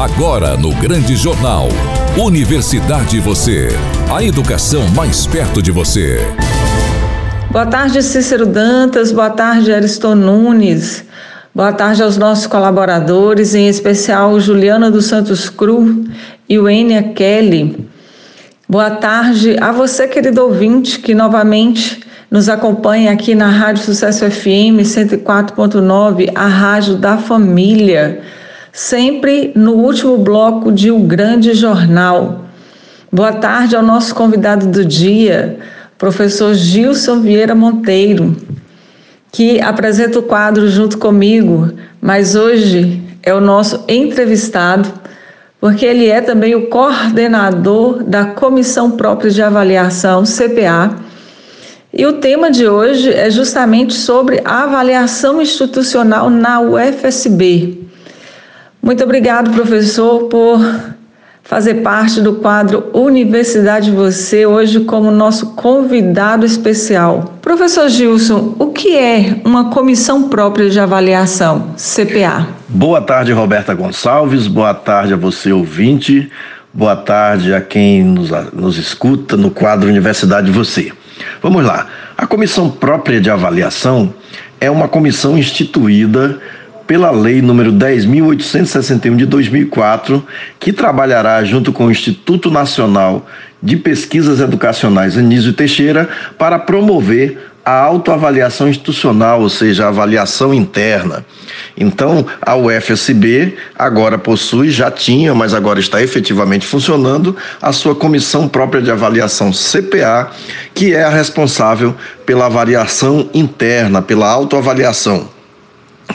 Agora no Grande Jornal. Universidade Você. A educação mais perto de você. Boa tarde, Cícero Dantas. Boa tarde, Ariston Nunes. Boa tarde aos nossos colaboradores, em especial Juliana dos Santos Cruz e o Enia Kelly. Boa tarde a você, querido ouvinte, que novamente nos acompanha aqui na Rádio Sucesso FM 104.9, a rádio da família sempre no último bloco de um grande jornal. Boa tarde ao nosso convidado do dia, professor Gilson Vieira Monteiro, que apresenta o quadro junto comigo, mas hoje é o nosso entrevistado, porque ele é também o coordenador da Comissão Própria de Avaliação, CPA. E o tema de hoje é justamente sobre a avaliação institucional na UFSB. Muito obrigado, professor, por fazer parte do quadro Universidade Você, hoje como nosso convidado especial. Professor Gilson, o que é uma comissão própria de avaliação, CPA? Boa tarde, Roberta Gonçalves, boa tarde a você, ouvinte, boa tarde a quem nos, nos escuta no quadro Universidade Você. Vamos lá. A comissão própria de avaliação é uma comissão instituída pela Lei número 10.861 de 2004, que trabalhará junto com o Instituto Nacional de Pesquisas Educacionais Anísio Teixeira para promover a autoavaliação institucional, ou seja, a avaliação interna. Então, a UFSB agora possui, já tinha, mas agora está efetivamente funcionando, a sua comissão própria de avaliação CPA, que é a responsável pela avaliação interna, pela autoavaliação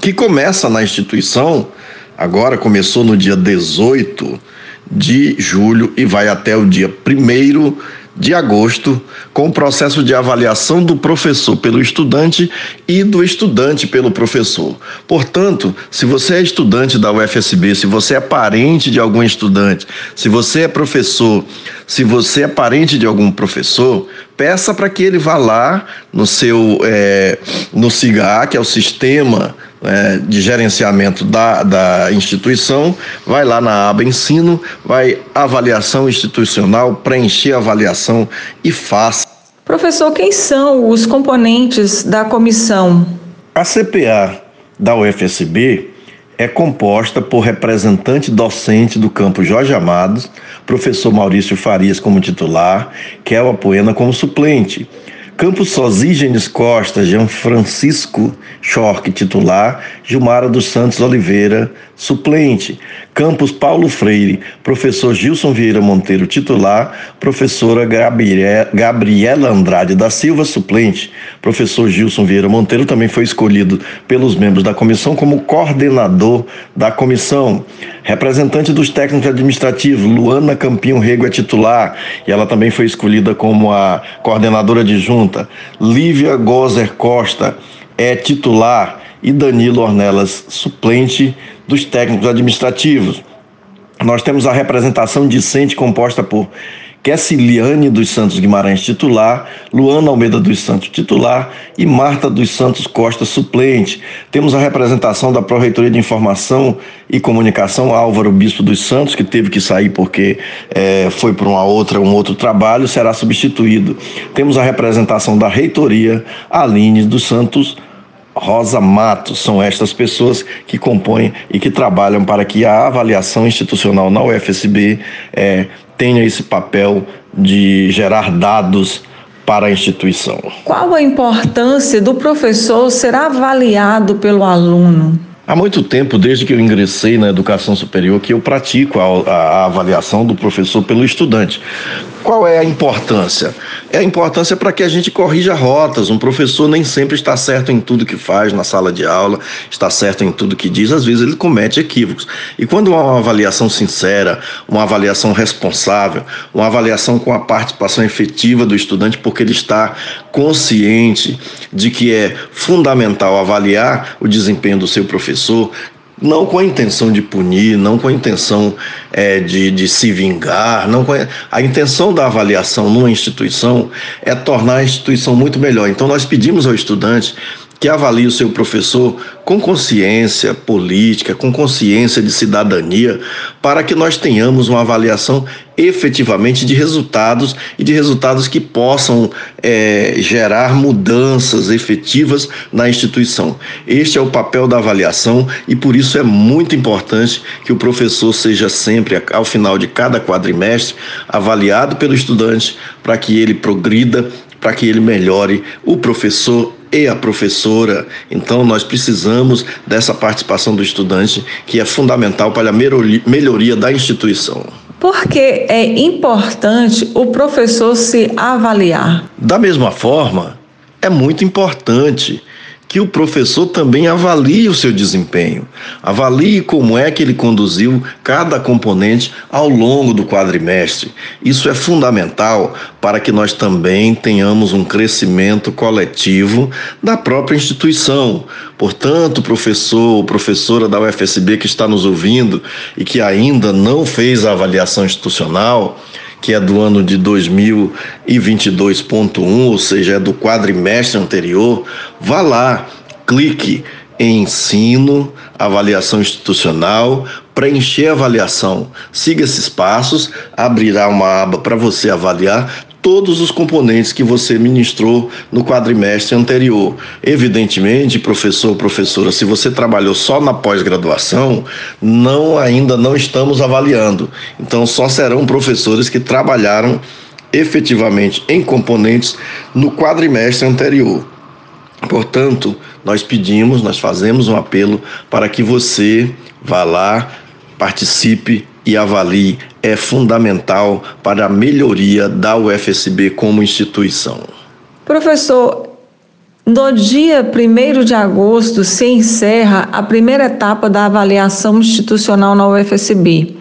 que começa na instituição, agora começou no dia 18 de julho e vai até o dia 1 de agosto, com o processo de avaliação do professor pelo estudante e do estudante pelo professor. Portanto, se você é estudante da UFSB, se você é parente de algum estudante, se você é professor, se você é parente de algum professor, peça para que ele vá lá no seu é, no SIGA, que é o sistema é, de gerenciamento da, da instituição, vai lá na aba ensino, vai avaliação institucional, preencher a avaliação e faça. Professor, quem são os componentes da comissão? A CPA da UFSB é composta por representante docente do campo Jorge Amados, professor Maurício Farias como titular, Kelma Poena como suplente, Campos Sosígenes Costa, Jean Francisco Schork, titular, Gilmara dos Santos Oliveira, suplente. Campos Paulo Freire, professor Gilson Vieira Monteiro, titular, professora Gabriela Andrade da Silva, suplente. Professor Gilson Vieira Monteiro também foi escolhido pelos membros da comissão como coordenador da comissão. Representante dos técnicos administrativos, Luana Campinho Rego é titular e ela também foi escolhida como a coordenadora de junta. Lívia Gozer Costa é titular e Danilo Ornelas suplente dos técnicos administrativos. Nós temos a representação discente composta por Kessiliane dos Santos Guimarães, titular, Luana Almeida dos Santos, titular, e Marta dos Santos Costa, suplente. Temos a representação da Pró-Reitoria de Informação e Comunicação, Álvaro Bispo dos Santos, que teve que sair porque é, foi para uma outra, um outro trabalho, será substituído. Temos a representação da Reitoria, Aline dos Santos Rosa Matos. São estas pessoas que compõem e que trabalham para que a avaliação institucional na UFSB é, tenha esse papel de gerar dados para a instituição. Qual a importância do professor ser avaliado pelo aluno? Há muito tempo, desde que eu ingressei na educação superior, que eu pratico a, a, a avaliação do professor pelo estudante. Qual é a importância? É a importância para que a gente corrija rotas. Um professor nem sempre está certo em tudo que faz na sala de aula, está certo em tudo que diz, às vezes ele comete equívocos. E quando há uma avaliação sincera, uma avaliação responsável, uma avaliação com a participação efetiva do estudante, porque ele está consciente de que é fundamental avaliar o desempenho do seu professor, não com a intenção de punir, não com a intenção é, de, de se vingar, não a, a intenção da avaliação numa instituição é tornar a instituição muito melhor. Então nós pedimos ao estudante que avalie o seu professor com consciência política, com consciência de cidadania, para que nós tenhamos uma avaliação efetivamente de resultados e de resultados que possam é, gerar mudanças efetivas na instituição. Este é o papel da avaliação e por isso é muito importante que o professor seja sempre, ao final de cada quadrimestre, avaliado pelo estudante para que ele progrida, para que ele melhore o professor e a professora. Então, nós precisamos dessa participação do estudante, que é fundamental para a melhoria da instituição. Por que é importante o professor se avaliar? Da mesma forma, é muito importante que o professor também avalie o seu desempenho, avalie como é que ele conduziu cada componente ao longo do quadrimestre. Isso é fundamental para que nós também tenhamos um crescimento coletivo da própria instituição. Portanto, professor ou professora da UFSB que está nos ouvindo e que ainda não fez a avaliação institucional, que é do ano de 2022.1, ou seja, é do quadrimestre anterior, vá lá, clique em ensino, avaliação institucional, preencher a avaliação. Siga esses passos, abrirá uma aba para você avaliar todos os componentes que você ministrou no quadrimestre anterior. Evidentemente, professor, professora, se você trabalhou só na pós-graduação, não ainda não estamos avaliando. Então só serão professores que trabalharam efetivamente em componentes no quadrimestre anterior. Portanto, nós pedimos, nós fazemos um apelo para que você vá lá, participe e avalie. É fundamental para a melhoria da UFSB como instituição. Professor, no dia 1 de agosto se encerra a primeira etapa da avaliação institucional na UFSB.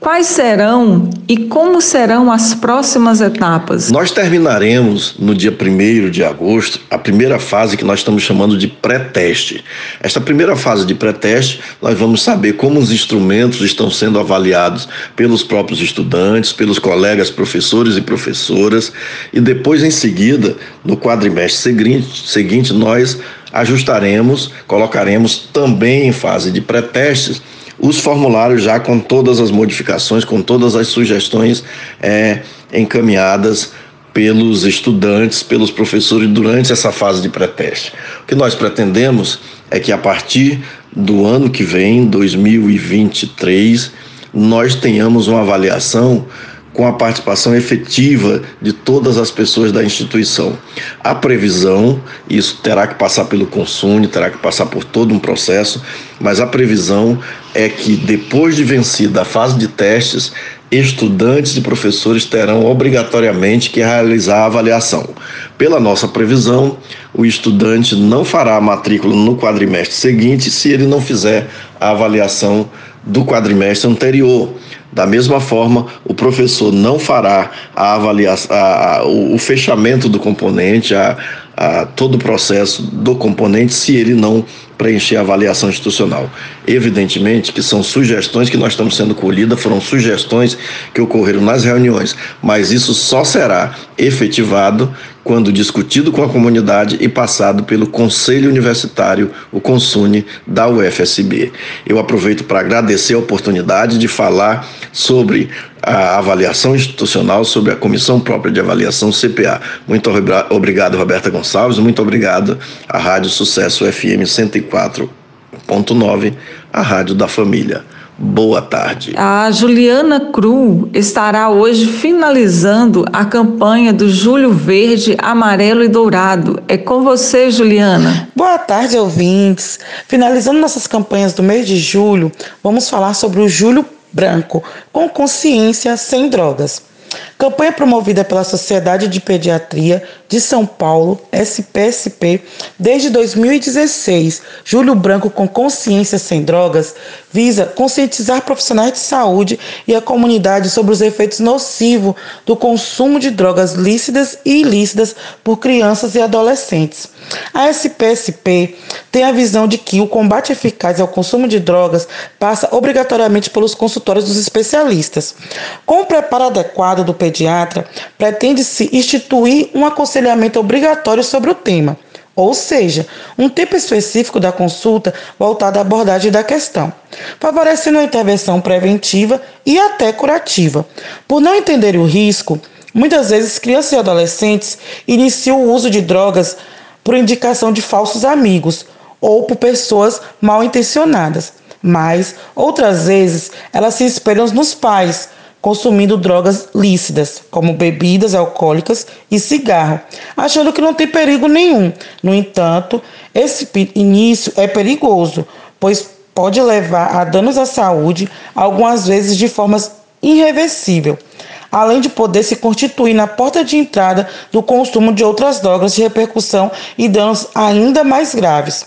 Quais serão e como serão as próximas etapas? Nós terminaremos no dia 1 de agosto a primeira fase que nós estamos chamando de pré-teste. Esta primeira fase de pré-teste, nós vamos saber como os instrumentos estão sendo avaliados pelos próprios estudantes, pelos colegas professores e professoras, e depois, em seguida, no quadrimestre seguinte, seguinte nós ajustaremos, colocaremos também em fase de pré-testes os formulários já com todas as modificações, com todas as sugestões é, encaminhadas pelos estudantes, pelos professores durante essa fase de pré-teste. O que nós pretendemos é que a partir do ano que vem, 2023, nós tenhamos uma avaliação com a participação efetiva de todas as pessoas da instituição. A previsão, isso terá que passar pelo consumo, terá que passar por todo um processo, mas a previsão é que depois de vencida a fase de testes, estudantes e professores terão obrigatoriamente que realizar a avaliação. Pela nossa previsão, o estudante não fará a matrícula no quadrimestre seguinte se ele não fizer a avaliação do quadrimestre anterior. Da mesma forma, o professor não fará a avaliação, o, o, fechamento do componente, a, todo o processo do componente, se ele não preencher a avaliação institucional. Evidentemente que são sugestões que nós estamos sendo colhidas, foram sugestões que ocorreram nas reuniões, mas isso só será efetivado quando discutido com a comunidade e passado pelo Conselho Universitário, o CONSUNE, da UFSB. Eu aproveito para agradecer a oportunidade de falar sobre a avaliação institucional, sobre a Comissão Própria de Avaliação CPA. Muito obrigado, Roberta Gonçalves, muito obrigado à Rádio Sucesso FM 104.9, a Rádio da Família. Boa tarde. A Juliana Cru estará hoje finalizando a campanha do Julho Verde, Amarelo e Dourado. É com você, Juliana. Boa tarde, ouvintes. Finalizando nossas campanhas do mês de julho, vamos falar sobre o Julho Branco, com consciência sem drogas. Campanha promovida pela Sociedade de Pediatria de São Paulo, SPSP, desde 2016. Júlio Branco com Consciência Sem Drogas visa conscientizar profissionais de saúde e a comunidade sobre os efeitos nocivos do consumo de drogas lícitas e ilícitas por crianças e adolescentes. A SPSP tem a visão de que o combate eficaz ao consumo de drogas passa obrigatoriamente pelos consultórios dos especialistas. Com o preparo adequado do pediatra, pretende-se instituir um aconselhamento obrigatório sobre o tema. ou seja, um tempo específico da consulta voltado à abordagem da questão, favorecendo a intervenção preventiva e até curativa. Por não entender o risco, muitas vezes crianças e adolescentes iniciam o uso de drogas por indicação de falsos amigos ou por pessoas mal intencionadas, mas outras vezes elas se espelham nos pais consumindo drogas lícitas, como bebidas alcoólicas e cigarro, achando que não tem perigo nenhum. No entanto, esse início é perigoso, pois pode levar a danos à saúde, algumas vezes de formas irreversível, além de poder se constituir na porta de entrada do consumo de outras drogas de repercussão e danos ainda mais graves.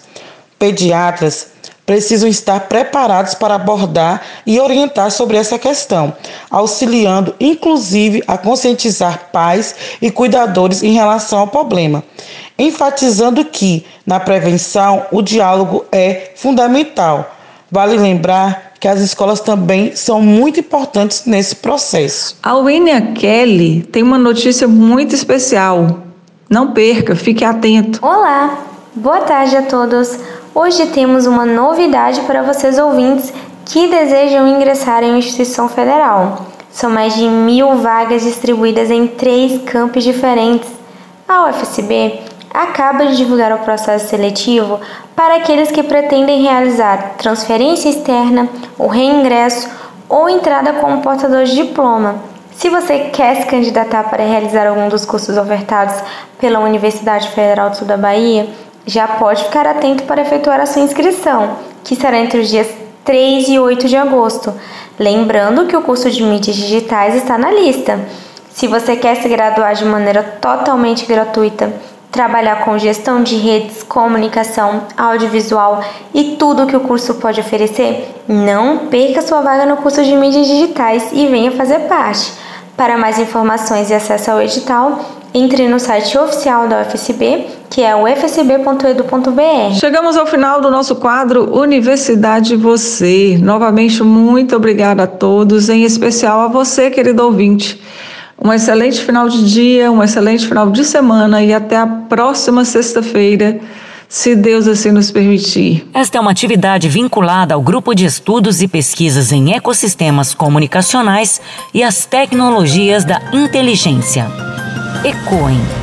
Pediatras precisam estar preparados para abordar e orientar sobre essa questão, auxiliando inclusive a conscientizar pais e cuidadores em relação ao problema, enfatizando que na prevenção o diálogo é fundamental. Vale lembrar que as escolas também são muito importantes nesse processo. A Winnie Kelly tem uma notícia muito especial. Não perca, fique atento. Olá, boa tarde a todos. Hoje temos uma novidade para vocês ouvintes que desejam ingressar em uma instituição federal. São mais de mil vagas distribuídas em três campos diferentes. A UFSB acaba de divulgar o processo seletivo para aqueles que pretendem realizar transferência externa, o reingresso ou entrada como portador de diploma. Se você quer se candidatar para realizar algum dos cursos ofertados pela Universidade Federal do Sul da Bahia, já pode ficar atento para efetuar a sua inscrição, que será entre os dias 3 e 8 de agosto. Lembrando que o curso de mídias digitais está na lista. Se você quer se graduar de maneira totalmente gratuita, trabalhar com gestão de redes, comunicação, audiovisual e tudo que o curso pode oferecer, não perca sua vaga no curso de mídias digitais e venha fazer parte. Para mais informações e acesso ao edital, entre no site oficial da UFSB, que é ufsb.edu.br. Chegamos ao final do nosso quadro Universidade Você. Novamente, muito obrigada a todos, em especial a você, querido ouvinte. Um excelente final de dia, um excelente final de semana e até a próxima sexta-feira se Deus assim nos permitir. Esta é uma atividade vinculada ao Grupo de Estudos e Pesquisas em Ecossistemas Comunicacionais e as Tecnologias da Inteligência ecoem.